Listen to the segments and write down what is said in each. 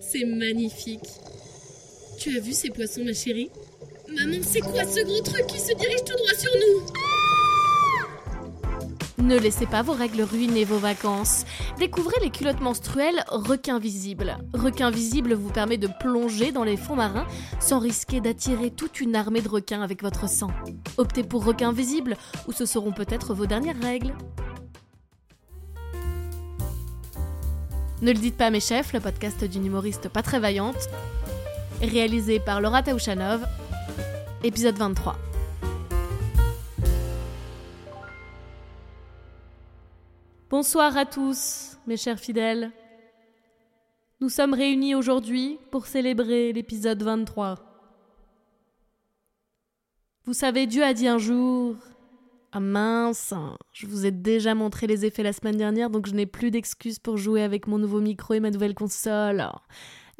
C'est magnifique. Tu as vu ces poissons, ma chérie? Maman, c'est quoi ce gros truc qui se dirige tout droit sur nous? Ne laissez pas vos règles ruiner vos vacances. Découvrez les culottes menstruelles requin visible. Requin visible vous permet de plonger dans les fonds marins sans risquer d'attirer toute une armée de requins avec votre sang. Optez pour requin visible ou ce seront peut-être vos dernières règles. Ne le dites pas mes chefs, le podcast d'une humoriste pas très vaillante, réalisé par Laura Taouchanov, épisode 23. Bonsoir à tous, mes chers fidèles. Nous sommes réunis aujourd'hui pour célébrer l'épisode 23. Vous savez, Dieu a dit un jour Ah mince, je vous ai déjà montré les effets la semaine dernière, donc je n'ai plus d'excuses pour jouer avec mon nouveau micro et ma nouvelle console.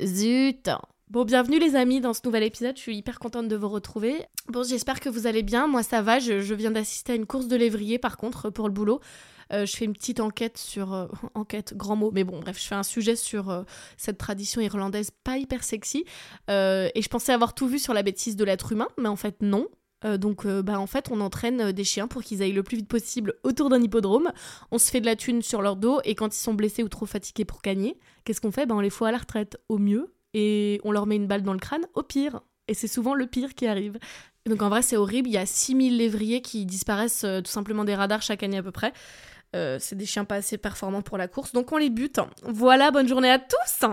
Zut Bon, bienvenue les amis dans ce nouvel épisode, je suis hyper contente de vous retrouver. Bon, j'espère que vous allez bien, moi ça va, je, je viens d'assister à une course de lévrier par contre pour le boulot. Euh, je fais une petite enquête sur... euh, enquête, grand mot, mais bon, bref, je fais un sujet sur euh, cette tradition irlandaise pas hyper sexy. Et je pensais avoir tout vu sur la bêtise de l'être humain, mais en fait non. Euh, donc, euh, bah, en fait, on entraîne euh, des chiens pour qu'ils aillent le plus vite possible autour d'un hippodrome. On se fait de la thune sur leur dos et quand ils sont blessés ou trop fatigués pour gagner, qu'est-ce qu'on fait? Bah, On les fout à la retraite au mieux et on leur met une balle dans le crâne au pire. Et c'est souvent le pire qui arrive. Donc en vrai, c'est horrible. Il y a 6000 lévriers qui disparaissent euh, tout simplement des radars chaque année à peu près. Euh, c'est des chiens pas assez performants pour la course, donc on les bute. Voilà, bonne journée à tous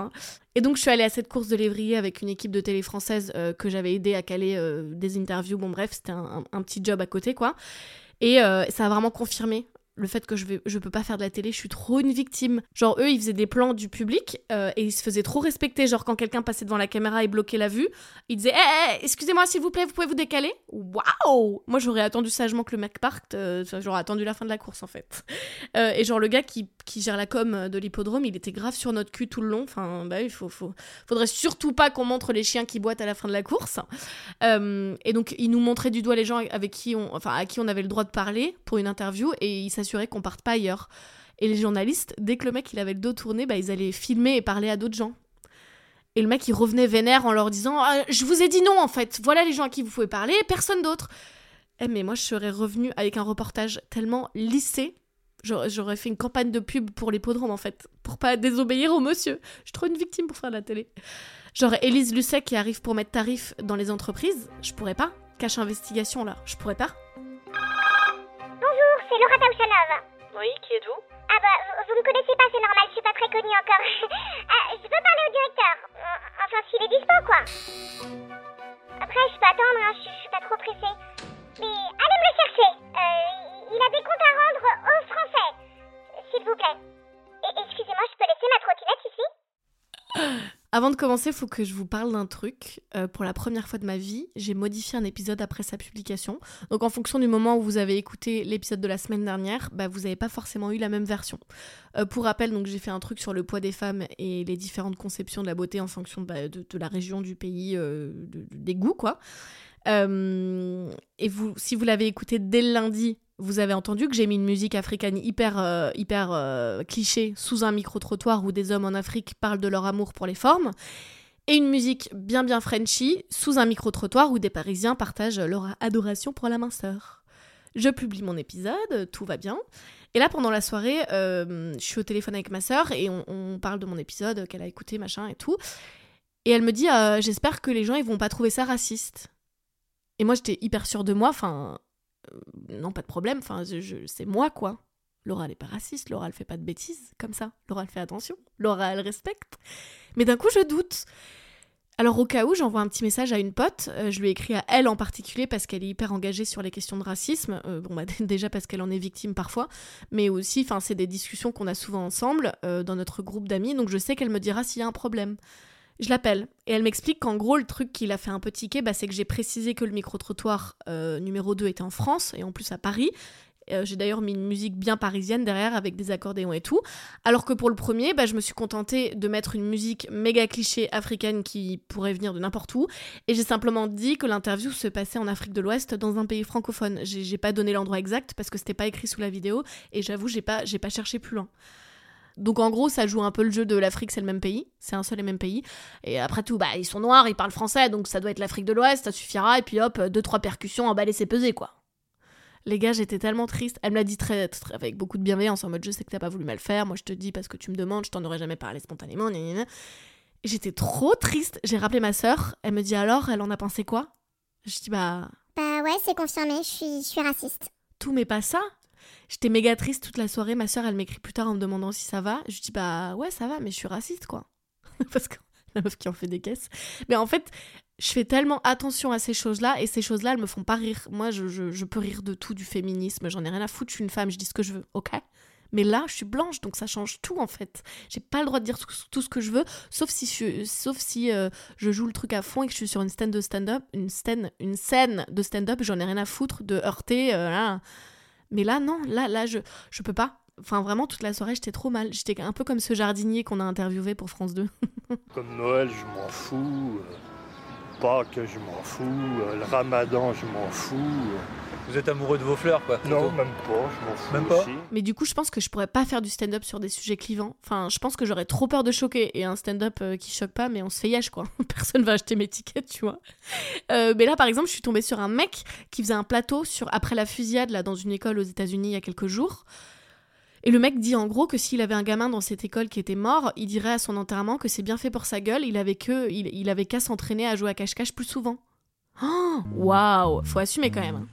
Et donc je suis allée à cette course de lévrier avec une équipe de télé française euh, que j'avais aidé à caler euh, des interviews. Bon bref, c'était un, petit job à côté quoi. Et ça a vraiment confirmé le fait que je, vais, je peux pas faire de la télé, je suis trop une victime. Genre eux, ils faisaient des plans du public euh, et ils se faisaient trop respecter. Genre quand quelqu'un passait devant la caméra et bloquait la vue, ils disaient Eh, eh, excusez-moi s'il vous plaît, vous pouvez vous décaler? Waouh Moi j'aurais attendu sagement que le mec parte, euh, j'aurais attendu la fin de la course en fait. Euh, et genre le gars qui, qui gère la com de l'hippodrome, il était grave sur notre cul tout le long. Enfin, bah il faut, faut, faudrait surtout pas qu'on montre les chiens qui boitent à la fin de la course. Et donc il nous montrait du doigt les gens avec qui enfin à qui on avait le droit de parler pour une interview et s'assurait qu'on parte pas ailleurs. Et les journalistes, dès que le mec il avait le dos tourné, bah ils allaient filmer et parler à d'autres gens. Et le mec il revenait vénère en leur disant Ah, je vous ai dit non en fait, voilà les gens à qui vous pouvez parler, personne d'autre. Eh mais moi je serais revenue avec un reportage tellement lissé j'aurais fait une campagne de pub pour l'hippodrome en fait, pour pas désobéir au monsieur. Je suis trop une victime pour faire de la télé. Genre Élise Lucet qui arrive pour mettre tarif dans les entreprises, je pourrais pas. Cache investigation là, je pourrais pas. C'est Laura. Oui, qui êtes-vous? Ah bah, vous, vous me connaissez pas, c'est normal, je suis pas très connue encore. Euh, je peux parler au directeur. Enfin, s'il est dispo, quoi. Après, je peux attendre, hein, je, je suis pas trop pressée. Mais allez me le chercher. Euh, il a des comptes à rendre aux Français. S'il vous plaît. Et excusez-moi, je peux laisser ma trottinette ici? Avant de commencer, faut que je vous parle d'un truc. Euh, pour la première fois de ma vie, j'ai modifié un épisode après sa publication. Donc en fonction du moment où vous avez écouté l'épisode de la semaine dernière, bah, vous n'avez pas forcément eu la même version. Euh, pour rappel, donc j'ai fait un truc sur le poids des femmes et les différentes conceptions de la beauté en fonction bah, de, la région, du pays, euh, de- de- des goûts, quoi. Et vous, si vous l'avez écouté dès le lundi, vous avez entendu que j'ai mis une musique africaine hyper, euh, hyper euh, cliché sous un micro-trottoir où des hommes en Afrique parlent de leur amour pour les formes. Et une musique bien bien Frenchy sous un micro-trottoir où des Parisiens partagent leur adoration pour la minceur. Je publie mon épisode, tout va bien. Et là, pendant la soirée, euh, je suis au téléphone avec ma sœur et on, parle de mon épisode qu'elle a écouté, machin et tout. Et elle me dit J'espère que les gens ils vont pas trouver ça raciste. Et moi, j'étais hyper sûre de moi. Enfin, euh, non, pas de problème. Enfin, je- c'est moi, quoi. Laura, elle est pas raciste. Laura, elle fait pas de bêtises comme ça. Laura, elle fait attention. Laura, elle respecte. Mais d'un coup, je doute. Alors, au cas où, j'envoie un petit message à une pote. Euh, je lui ai écrit à elle en particulier parce qu'elle est hyper engagée sur les questions de racisme. Euh, bon, bah, déjà parce qu'elle en est victime parfois. Mais aussi, enfin, c'est des discussions qu'on a souvent ensemble dans notre groupe d'amis. Donc, je sais qu'elle me dira s'il y a un problème. Je l'appelle et elle m'explique qu'en gros, le truc qui l'a fait un peu tiquer, bah, c'est que j'ai précisé que le micro-trottoir euh, numéro 2 était en France et en plus à Paris. Euh, j'ai d'ailleurs mis une musique bien parisienne derrière avec des accordéons et tout. Alors que pour le premier, bah, je me suis contentée de mettre une musique méga cliché africaine qui pourrait venir de n'importe où. Et j'ai simplement dit que l'interview se passait en Afrique de l'Ouest dans un pays francophone. J'ai pas donné l'endroit exact parce que c'était pas écrit sous la vidéo et j'avoue, j'ai pas, pas cherché plus loin. Donc en gros, ça joue un peu le jeu de l'Afrique, c'est le même pays, c'est un seul et même pays. Et après tout, bah ils sont noirs, ils parlent français, donc ça doit être l'Afrique de l'Ouest, ça suffira. Et puis hop, deux trois percussions, emballer c'est pesé quoi. Les gars, j'étais tellement triste. Elle me l'a dit très, très- avec beaucoup de bienveillance, en mode je sais que t'as pas voulu mal faire, moi je te dis parce que tu me demandes, je t'en aurais jamais parlé spontanément. J'étais trop triste. J'ai rappelé ma sœur. Elle me dit alors, elle en a pensé quoi? Je dis bah Bah ouais, c'est confirmé, je suis, je suis raciste. tout mais pas ça. J'étais méga triste toute la soirée. Ma soeur, elle m'écrit plus tard en me demandant si ça va. Je dis bah ouais, ça va, mais je suis raciste quoi. Parce que la meuf qui en fait des caisses. Mais en fait, je fais tellement attention à ces choses-là et ces choses-là, elles me font pas rire. Moi, je, peux rire de tout, du féminisme. J'en ai rien à foutre. Je suis une femme, je dis ce que je veux, ok mais là, je suis blanche, donc ça change tout en fait. J'ai pas le droit de dire tout, ce que je veux, sauf si, euh, je joue le truc à fond et que je suis sur une scène de stand-up, une scène, de stand-up, j'en ai rien à foutre de heurter. euh, là. Mais là, non, là, là, je, je peux pas. Enfin, vraiment, toute la soirée, j'étais trop mal. J'étais un peu comme ce jardinier qu'on a interviewé pour France 2. Comme Noël, je m'en fous. Pâques, je m'en fous. euh, Le ramadan, je m'en fous. Vous êtes amoureux de vos fleurs, quoi. Non, plutôt. même pas, je m'en fous Même pas aussi. Mais du coup, je pense que je pourrais pas faire du stand-up sur des sujets clivants. Enfin, je pense que j'aurais trop peur de choquer. Et un stand-up euh, qui choque pas, mais on se fait yesh, quoi. Personne va acheter mes tickets, tu vois. Euh, mais là, par exemple, je suis tombée sur un mec qui faisait un plateau sur après la fusillade, là, dans une école aux États-Unis il y a quelques jours. Et le mec dit en gros que s'il avait un gamin dans cette école qui était mort, il dirait à son enterrement que c'est bien fait pour sa gueule, il avait que avait qu'à s'entraîner à jouer à cache-cache plus souvent. Oh, Waouh, faut assumer quand même.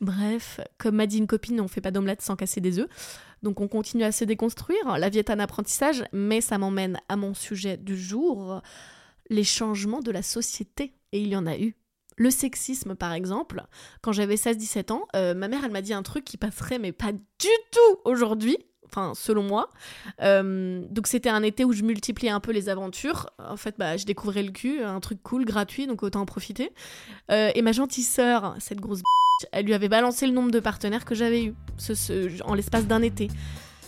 Bref, comme m'a dit une copine, on fait pas d'omelette sans casser des œufs. Donc on continue à se déconstruire. La vie est un apprentissage, mais ça m'emmène à mon sujet du jour, les changements de la société. Et il y en a eu. Le sexisme, par exemple. Quand j'avais 16-17 ans, euh, ma mère, elle m'a dit un truc qui passerait, mais pas du tout aujourd'hui. Enfin, selon moi. Euh, donc c'était un été où je multipliais un peu les aventures. En fait, bah, je découvrais le cul, un truc cool, gratuit, donc autant en profiter. Euh, et ma gentille sœur, cette grosse elle lui avait balancé le nombre de partenaires que j'avais eu ce- en l'espace d'un été.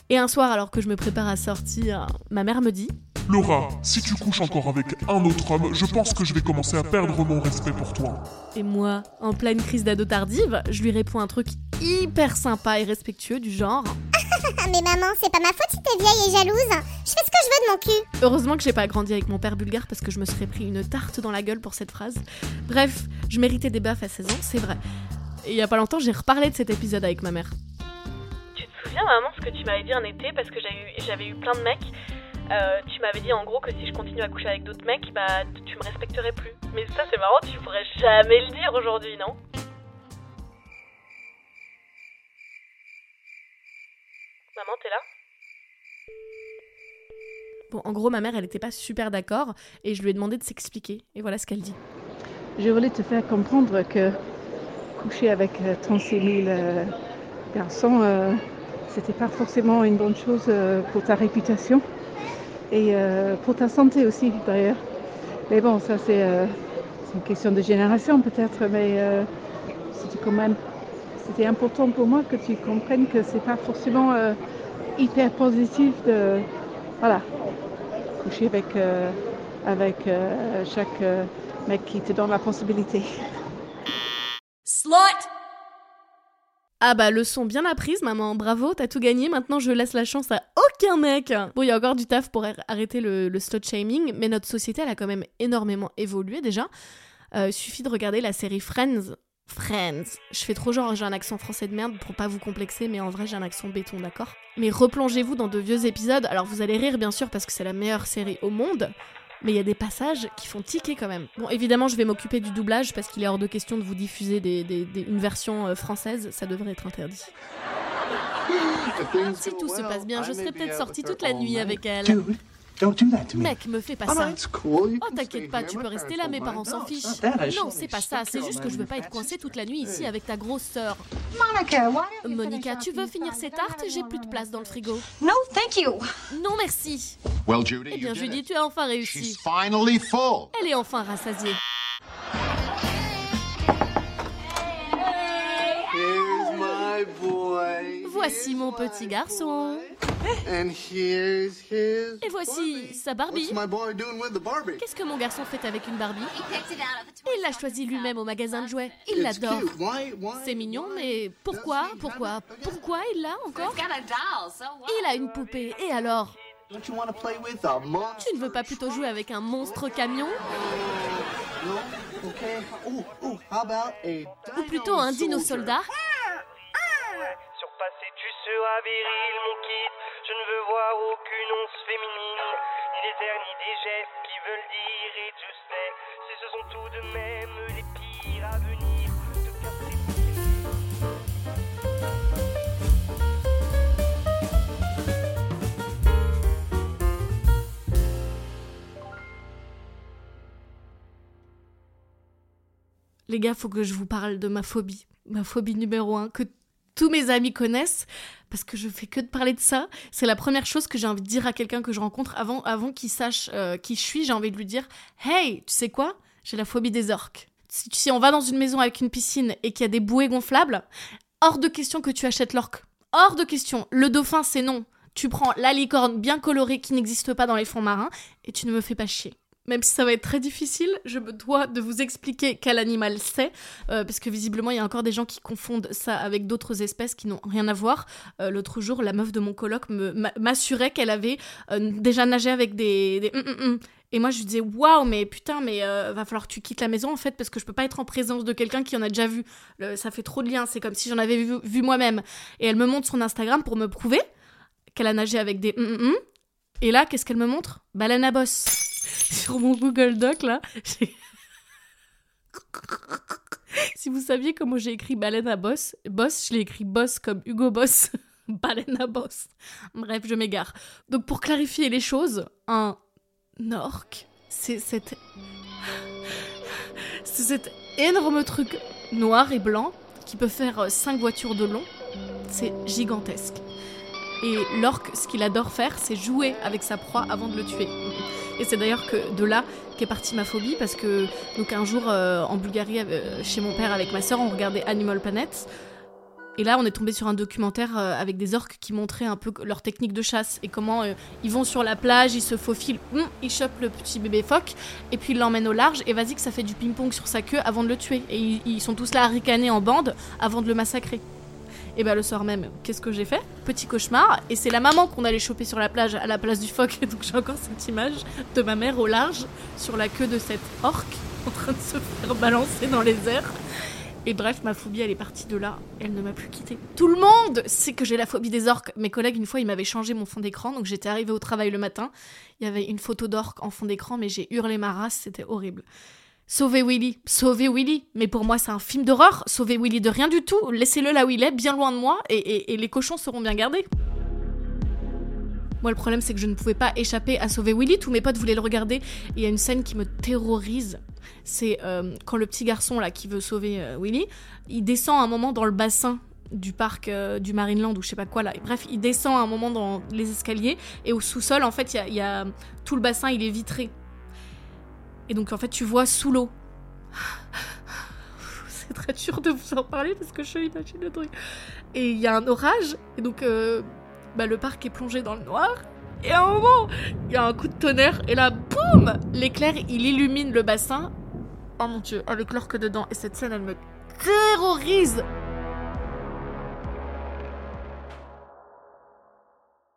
Et un soir, alors que je me prépare à sortir, ma mère me dit Laura, si tu couches encore avec un autre homme, je pense que je vais commencer à perdre mon respect pour toi. Et moi, en pleine crise d'ado tardive, je lui réponds un truc hyper sympa et respectueux du genre Ah, mais maman, c'est pas ma faute si t'es vieille et jalouse. Je fais ce que je veux de mon cul. Heureusement que j'ai pas grandi avec mon père bulgare parce que je me serais pris une tarte dans la gueule pour cette phrase. Bref, je méritais des baffes à 16 ans, c'est vrai. Et il y a pas longtemps, j'ai reparlé de cet épisode avec ma mère. Tu te souviens, maman, ce que tu m'avais dit un été parce que j'avais eu, j'avais eu plein de mecs Euh, Tu m'avais dit en gros que si je continue à coucher avec d'autres mecs, bah tu me respecterais plus. Mais ça, c'est marrant, tu pourrais jamais le dire aujourd'hui, non? Maman, t'es là? Bon, en gros, ma mère, elle était pas super d'accord et je lui ai demandé de s'expliquer. Et voilà ce qu'elle dit. Je voulais te faire comprendre que coucher avec euh, 36 000 euh, garçons, euh, c'était pas forcément une bonne chose euh, pour ta réputation et euh, pour ta santé aussi d'ailleurs. Mais bon, ça c'est euh, une question de génération peut-être, mais euh, c'était quand même c'était important pour moi que tu comprennes que c'est pas forcément hyper positif de voilà coucher avec avec chaque mec qui te donne la possibilité. Ah bah leçon bien apprise maman, bravo, t'as tout gagné, maintenant je laisse la chance à aucun mec Bon, il y a encore du taf pour ar- arrêter le, le slut shaming, mais notre société elle a quand même énormément évolué déjà. Euh, suffit de regarder la série Friends. Friends. Je fais trop genre j'ai un accent français de merde pour pas vous complexer, mais en vrai j'ai un accent béton, d'accord? Mais replongez-vous dans de vieux épisodes, alors vous allez rire bien sûr parce que c'est la meilleure série au monde, mais il y a des passages qui font tiquer quand même. Bon, évidemment, je vais m'occuper du doublage parce qu'il est hors de question de vous diffuser des- des- des- une version euh, française, ça devrait être interdit. Si tout se passe bien, je serai peut-être sortie toute la nuit avec elle. Dude, don't do that to me. Mec, me fais pas Oh, ça. cool. Oh, can t'inquiète stay pas, here. tu My peux rester parents là, mes don't parents s'en No, it's fichent. not that. I Non, just c'est pas ça, c'est juste que je veux pas être coincée toute la nuit ici avec ta grosse sœur. Monica, tu veux finir tartes have J'ai plus de place dans le frigo. No, thank you. Non, merci. Well, Judy, Eh bien, Judy, tu as enfin She's réussi. finally full. Elle est enfin rassasiée. Here's my boy. Voici mon petit garçon. Et voici sa Barbie. Qu'est-ce que mon garçon fait avec une Barbie? Il l'a choisi lui-même au magasin de jouets. Il l'adore. C'est mignon, mais pourquoi Pourquoi Pourquoi il l'a encore? Il a une poupée. Et alors? Tu ne veux pas plutôt jouer avec un monstre camion Ou plutôt un dino soldat Surpassé, tu seras viril, mon Les gars, faut que je vous parle de ma phobie. Ma phobie numéro un, que tous mes amis connaissent, parce que je fais que de parler de ça. C'est la première chose que j'ai envie de dire à quelqu'un que je rencontre avant, avant qu'il sache euh, qui je suis. J'ai envie de lui dire Hey, tu sais quoi? J'ai la phobie des orques. Si, si on va dans une maison avec une piscine et qu'il y a des bouées gonflables, hors de question que tu achètes l'orque. Hors de question. Le dauphin, c'est non. Tu prends la licorne bien colorée qui n'existe pas dans les fonds marins et tu ne me fais pas chier. Même si ça va être très difficile, je me dois de vous expliquer quel animal c'est, euh, parce que visiblement il y a encore des gens qui confondent ça avec d'autres espèces qui n'ont rien à voir. Euh, L'autre jour, la meuf de mon m'a- m'assurait qu'elle avait euh, déjà nagé avec des... des hum, hum, hum. Et moi je lui disais waouh mais putain mais va falloir que tu quittes la maison en fait parce que je peux pas être en présence de quelqu'un qui en a déjà vu. Ça fait trop de liens, c'est comme si j'en avais vu, vu moi-même. Et elle me montre son Instagram pour me prouver qu'elle a nagé avec des. Et là qu'est-ce qu'elle me montre? Baleine à bosse. Sur mon Google Doc là, si vous saviez comment j'ai écrit baleine à boss, boss, je l'ai écrit boss comme Hugo Boss. baleine à boss. Bref, je m'égare. Donc pour clarifier les choses, un orque, c'est cette... C'est cet énorme truc noir et blanc qui peut faire 5 voitures de long. C'est gigantesque. Et l'orque, ce qu'il adore faire, c'est jouer avec sa proie avant de le tuer. Et c'est d'ailleurs que de là qu'est partie ma phobie, parce que donc un jour euh, en Bulgarie, euh, chez mon père avec ma soeur, on regardait Animal Planet. Et là, on est tombé sur un documentaire euh, avec des orques qui montraient un peu leur technique de chasse et comment ils vont sur la plage, ils se faufilent, hum, ils chopent le petit bébé phoque et puis ils l'emmènent au large et vas-y que ça fait du ping-pong sur sa queue avant de le tuer. Et ils, ils sont tous là à ricaner en bande avant de le massacrer. Et bah le soir même, qu'est-ce que j'ai fait? Petit cauchemar. Et c'est la maman qu'on allait choper sur la plage à la place du phoque. Donc j'ai encore cette image de ma mère au large sur la queue de cette orque en train de se faire balancer dans les airs. Et bref, ma phobie, elle est partie de là. Elle ne m'a plus quittée. Tout le monde sait que j'ai la phobie des orques. Mes collègues, une fois, ils m'avaient changé mon fond d'écran. Donc j'étais arrivée au travail le matin. Il y avait une photo d'orque en fond d'écran, mais j'ai hurlé ma race. C'était horrible. Sauvez Willy, sauvez Willy. Mais pour moi, c'est un film d'horreur. Sauvez Willy de rien du tout. Laissez-le là où il est, bien loin de moi, et, les cochons seront bien gardés. Moi, le problème, c'est que je ne pouvais pas échapper à sauver Willy. Tous mes potes voulaient le regarder. Il y a une scène qui me terrorise. C'est euh, quand le petit garçon là qui veut sauver euh, Willy, il descend un moment dans le bassin du parc euh, du Marineland ou je sais pas quoi là. Et bref, il descend un moment dans les escaliers et au sous-sol, en fait, il y, a tout le bassin, il est vitré. Et donc, en fait, tu vois sous l'eau. C'est très dur de vous en parler parce que je imagine le truc. Et il y a un orage, et donc euh, bah, le parc est plongé dans le noir. Et à un moment, il y a un coup de tonnerre, et là, boum L'éclair, il illumine le bassin. Oh mon dieu, avec l'orque dedans. Et cette scène, elle me terrorise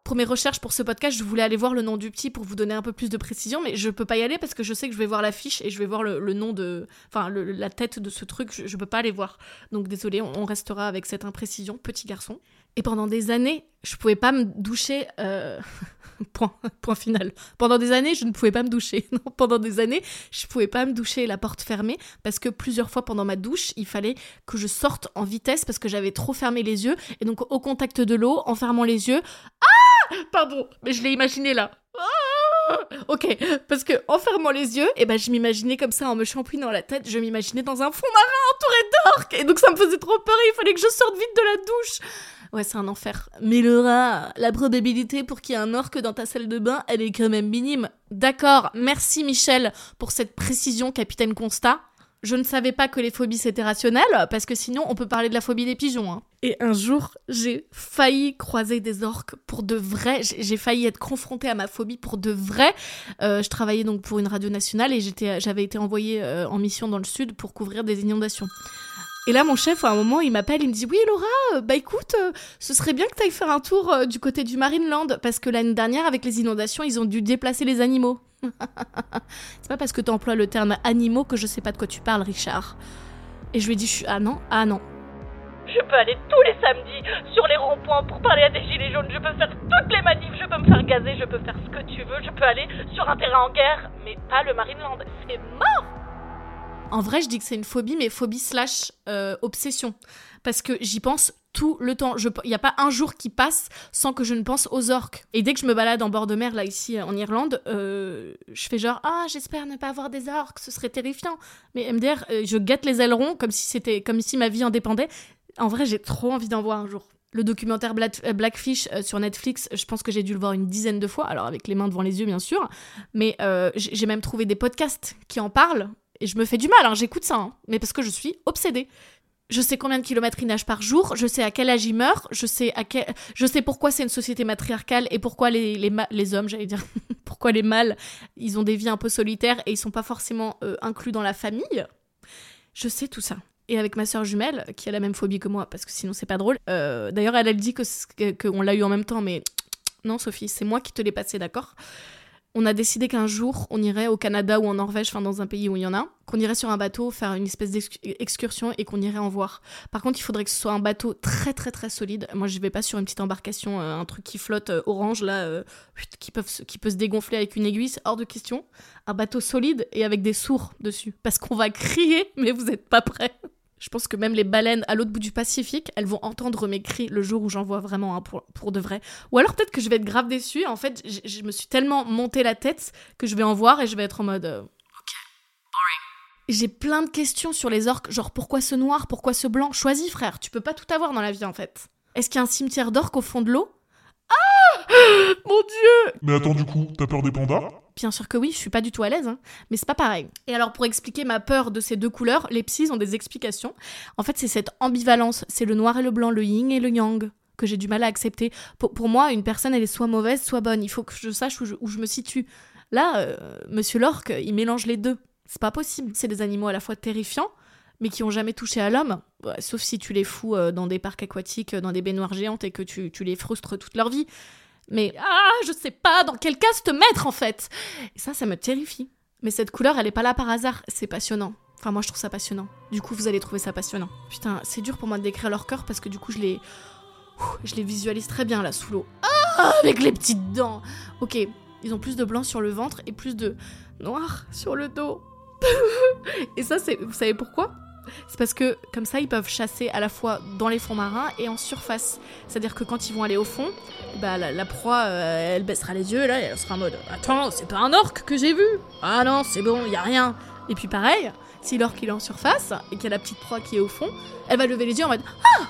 Pour mes recherches pour ce podcast, je voulais aller voir le nom du petit pour vous donner un peu plus de précision, mais je peux pas y aller parce que je sais que je vais voir l'affiche et je vais voir le, nom de. Enfin, la tête de ce truc, je, peux pas aller voir. Donc désolé, on, on restera avec cette imprécision, petit garçon. Et pendant des années, je pouvais pas me doucher. euh, point, point final. Pendant des années, je ne pouvais pas me doucher. Non, pendant des années, je pouvais pas me doucher la porte fermée parce que plusieurs fois pendant ma douche, il fallait que je sorte en vitesse parce que j'avais trop fermé les yeux. Et donc, au contact de l'eau, en fermant les yeux. Ah Pardon, mais je l'ai imaginé là. Ah ok, parce que en fermant les yeux, et ben je m'imaginais comme ça en me champouinant la tête, je m'imaginais dans un fond marin entouré d'orques, et donc ça me faisait trop peur, il fallait que je sorte vite de la douche. Ouais, c'est un enfer. Mais Laura, la probabilité pour qu'il y ait un orque dans ta salle de bain, elle est quand même minime. D'accord, merci Michel pour cette précision, capitaine Constat. Je ne savais pas que les phobies c'était rationnel, parce que sinon on peut parler de la phobie des pigeons. hein. Et un jour, j'ai failli croiser des orques pour de vrai. J'ai failli être confrontée à ma phobie pour de vrai. Euh, je travaillais donc pour une radio nationale et j'avais été envoyée euh, en mission dans le sud pour couvrir des inondations. Et là, mon chef, à un moment, il m'appelle, il me dit Oui, Laura, euh, bah écoute, euh, ce serait bien que tu ailles faire un tour euh, du côté du Marineland, parce que l'année dernière, avec les inondations, ils ont dû déplacer les animaux. C'est pas parce que tu emploies le terme animaux que je sais pas de quoi tu parles, Richard. Et je lui ai dit Ah non, ah non. Je peux aller tous les samedis sur les ronds-points pour parler à des gilets jaunes. Je peux faire toutes les manifs. Je peux me faire gazer. Je peux faire ce que tu veux. Je peux aller sur un terrain en guerre. Mais pas le Marineland. C'est mort. En vrai, je dis que c'est une phobie, mais phobie slash euh, obsession. Parce que j'y pense tout le temps. Il n'y a pas un jour qui passe sans que je ne pense aux orques. Et dès que je me balade en bord de mer, là, ici, en Irlande, euh, je fais genre, ah, j'espère ne pas avoir des orques, ce serait terrifiant. Mais MDR, euh, je guette les ailerons comme si c'était, comme si ma vie en dépendait. En vrai, j'ai trop envie d'en voir un jour. Le documentaire euh, Blackfish sur Netflix, je pense que j'ai dû le voir une dizaine de fois, alors avec les mains devant les yeux, bien sûr. Mais j'ai même trouvé des podcasts qui en parlent. Et je me fais du mal, hein, j'écoute ça, hein, mais parce que je suis obsédée. Je sais combien de kilomètres il nage par jour, je sais à quel âge il meurt, je sais, à quel... je sais pourquoi c'est une société matriarcale et pourquoi les, les, les hommes, j'allais dire, pourquoi les mâles, ils ont des vies un peu solitaires et ils sont pas forcément euh, inclus dans la famille. Je sais tout ça. Et avec ma soeur jumelle, qui a la même phobie que moi, parce que sinon c'est pas drôle. euh, D'ailleurs, elle, elle dit que c- que- qu'on l'a eu en même temps, mais non, Sophie, c'est moi qui te l'ai passé, d'accord? On a décidé qu'un jour, on irait au Canada ou en Norvège, enfin dans un pays où il y en a, qu'on irait sur un bateau faire une espèce d'excursion et qu'on irait en voir. Par contre, il faudrait que ce soit un bateau très très très solide. Moi, je vais pas sur une petite embarcation, euh, un truc qui flotte euh, orange là, euh, qui, qui peut se dégonfler avec une aiguille, hors de question. Un bateau solide et avec des sourds dessus. Parce qu'on va crier, mais vous êtes pas prêts. Je pense que même les baleines à l'autre bout du Pacifique, elles vont entendre mes cris le jour où j'en vois vraiment un pour, pour de vrai. Ou alors peut-être que je vais être grave déçue. En fait, je me suis tellement monté la tête que je vais en voir et je vais être en mode. euh, J'ai plein de questions sur les orques, genre pourquoi ce noir, pourquoi ce blanc? Choisis, frère, tu peux pas tout avoir dans la vie en fait. Est-ce qu'il y a un cimetière d'orques au fond de l'eau? Ah Mon Mais attends, du coup, t'as peur des pandas? Bien sûr que oui, je suis pas du tout à l'aise, hein, mais c'est pas pareil. Et alors pour expliquer ma peur de ces deux couleurs, les psys ont des explications. En fait, c'est cette ambivalence, c'est le noir et le blanc, le yin et le yang que j'ai du mal à accepter. Pour, pour moi, une personne, elle est soit mauvaise, soit bonne. Il faut que je sache où je, me situe. Là, euh, Monsieur Lorque, il mélange les deux. C'est pas possible. C'est des animaux à la fois terrifiants, mais qui ont jamais touché à l'homme. Sauf si tu les fous euh, dans des parcs aquatiques, euh, dans des baignoires géantes et que tu, tu les frustres toute leur vie. Mais ah, je sais pas dans quel cas te mettre en fait. Ça, ça me terrifie. Mais cette couleur, elle est pas là par hasard. C'est passionnant. Enfin, moi, je trouve ça passionnant. Du coup, vous allez trouver ça passionnant. Putain, c'est dur pour moi de décrire leur cœur parce que du coup, je les, je les visualise très bien là sous l'eau. Ah, avec les petites dents. Ok, ils ont plus de blanc sur le ventre et plus de noir sur le dos. et ça, c'est, vous savez pourquoi? C'est parce que comme ça, ils peuvent chasser à la fois dans les fonds marins et en surface. C'est-à-dire que quand ils vont aller au fond, bah la, proie, euh, elle baissera les yeux là, et elle sera en mode Attends, c'est pas un orque que j'ai vu Ah non, c'est bon, y a rien. Et puis pareil, si l'orque il est en surface et qu'il y a la petite proie qui est au fond, elle va lever les yeux en mode Ah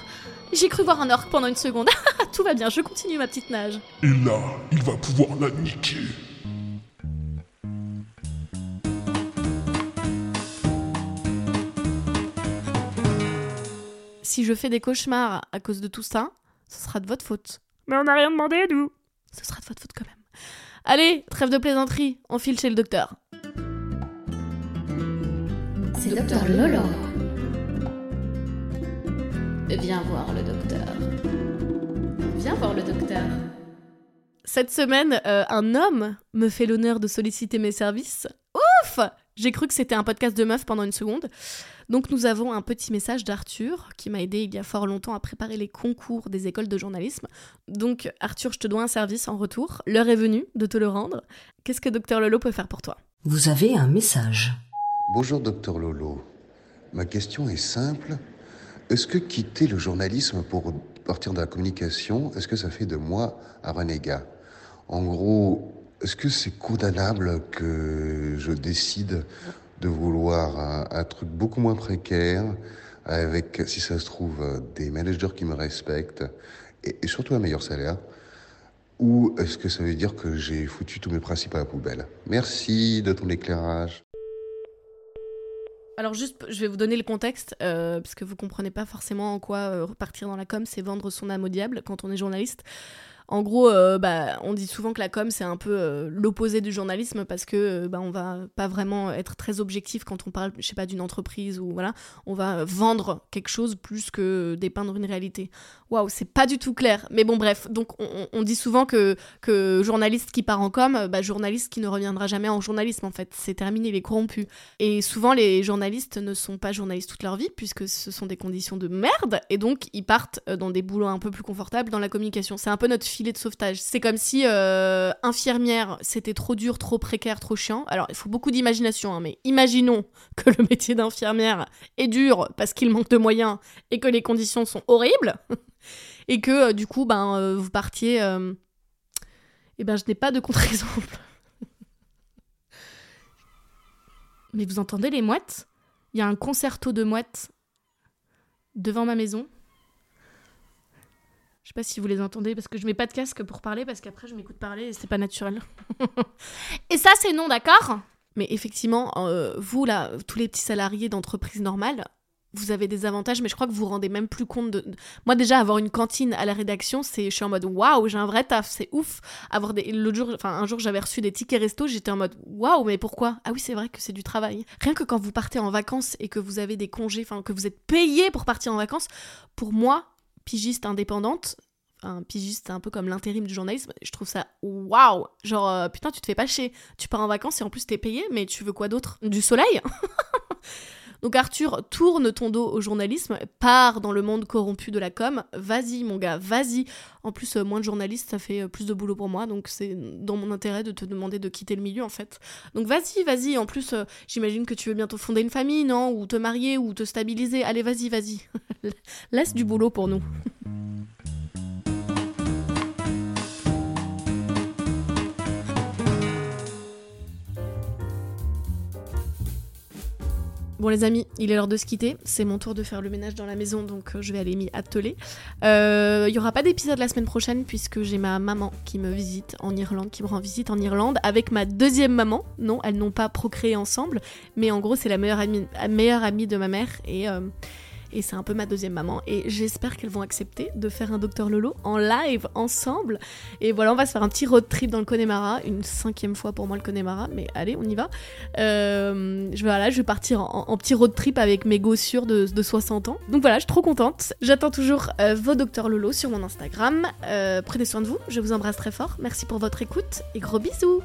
J'ai cru voir un orque pendant une seconde. Tout va bien, je continue ma petite nage. Et là, il va pouvoir la niquer. Si je fais des cauchemars à cause de tout ça, ce sera de votre faute. Mais on n'a rien demandé, nous. Ce sera de votre faute quand même. Allez, trêve de plaisanterie, on file chez le docteur. C'est docteur Lolo. Viens voir le docteur. Viens voir le docteur. Cette semaine, euh, un homme me fait l'honneur de solliciter mes services. Ouf J'ai cru que c'était un podcast de meuf pendant une seconde. Donc nous avons un petit message d'Arthur qui m'a aidé il y a fort longtemps à préparer les concours des écoles de journalisme. Donc Arthur, je te dois un service en retour. L'heure est venue de te le rendre. Qu'est-ce que Docteur Lolo peut faire pour toi? Vous avez un message. Bonjour docteur Lolo. Ma question est simple. Est-ce que quitter le journalisme pour partir de la communication, est-ce que ça fait de moi un renégat? En gros, est-ce que c'est condamnable que je décide de vouloir un, truc beaucoup moins précaire, avec, si ça se trouve, des managers qui me respectent et, et surtout un meilleur salaire? Ou est-ce que ça veut dire que j'ai foutu tous mes principes à la poubelle? Merci de ton éclairage. Alors juste, je vais vous donner le contexte, euh, parce que vous comprenez pas forcément en quoi euh, repartir dans la com, c'est vendre son âme au diable quand on est journaliste. En gros, euh, bah, on dit souvent que la com c'est un peu euh, l'opposé du journalisme parce que euh, bah, on va pas vraiment être très objectif quand on parle, je sais pas, d'une entreprise ou voilà, on va vendre quelque chose plus que dépeindre une réalité. Waouh, c'est pas du tout clair. Mais bon, bref, donc on, dit souvent que, journaliste qui part en com, bah, journaliste qui ne reviendra jamais en journalisme en fait, c'est terminé, il est corrompu. Et souvent les journalistes ne sont pas journalistes toute leur vie puisque ce sont des conditions de merde et donc ils partent dans des boulots un peu plus confortables dans la communication. C'est un peu notre de sauvetage. C'est comme si euh, infirmière, c'était trop dur, trop précaire, trop chiant. Alors, il faut beaucoup d'imagination, hein, mais imaginons que le métier d'infirmière est dur parce qu'il manque de moyens et que les conditions sont horribles et que euh, du coup, ben, euh, vous partiez. Eh ben, je n'ai pas de contre-exemple. mais vous entendez les mouettes? Il y a un concerto de mouettes devant ma maison. Je sais pas si vous les entendez parce que je mets pas de casque pour parler parce qu'après je m'écoute parler et c'est pas naturel. et ça c'est non, d'accord? Mais effectivement, euh, vous là, tous les petits salariés d'entreprises normales, vous avez des avantages, mais je crois que vous vous rendez même plus compte de. Moi déjà avoir une cantine à la rédaction, c'est, je suis en mode waouh, j'ai un vrai taf, c'est ouf. Avoir des, l'autre jour, enfin un jour j'avais reçu des tickets resto, j'étais en mode waouh, mais pourquoi? Ah oui c'est vrai que c'est du travail. Rien que quand vous partez en vacances et que vous avez des congés, enfin que vous êtes payé pour partir en vacances, pour moi pigiste indépendante, un pigiste, c'est un peu comme l'intérim du journalisme, je trouve ça waouh. Genre, euh, putain, tu te fais pas chier. Tu pars en vacances et en plus t'es payé, mais tu veux quoi d'autre? Du soleil? Donc Arthur, tourne ton dos au journalisme, pars dans le monde corrompu de la com, vas-y mon gars, vas-y. En plus, euh, moins de journalistes, ça fait euh, plus de boulot pour moi, donc c'est dans mon intérêt de te demander de quitter le milieu en fait. Donc vas-y, vas-y, en plus, euh, j'imagine que tu veux bientôt fonder une famille, non? Ou te marier, ou te stabiliser. Allez, vas-y, vas-y. Laisse du boulot pour nous. Bon les amis, il est l'heure de se quitter. C'est mon tour de faire le ménage dans la maison, donc euh, je vais aller m'y atteler. Euh, Il y aura pas d'épisode la semaine prochaine puisque j'ai ma maman qui me visite en Irlande, qui me rend visite en Irlande avec ma deuxième maman. Non, elles n'ont pas procréé ensemble, mais en gros c'est la meilleure amie, meilleure amie de ma mère et euh, et c'est un peu ma deuxième maman. Et j'espère qu'elles vont accepter de faire un Docteur Lolo en live ensemble. Et voilà, on va se faire un petit road trip dans le Connemara, une cinquième fois pour moi le Connemara, mais allez, on y va. Euh, je, je vais partir en, petit road trip avec mes gossures de, de 60 ans. Donc voilà, je suis trop contente. J'attends toujours euh, vos Docteur Lolo sur mon Instagram. Euh, prenez soin de vous, je vous embrasse très fort. Merci pour votre écoute et gros bisous.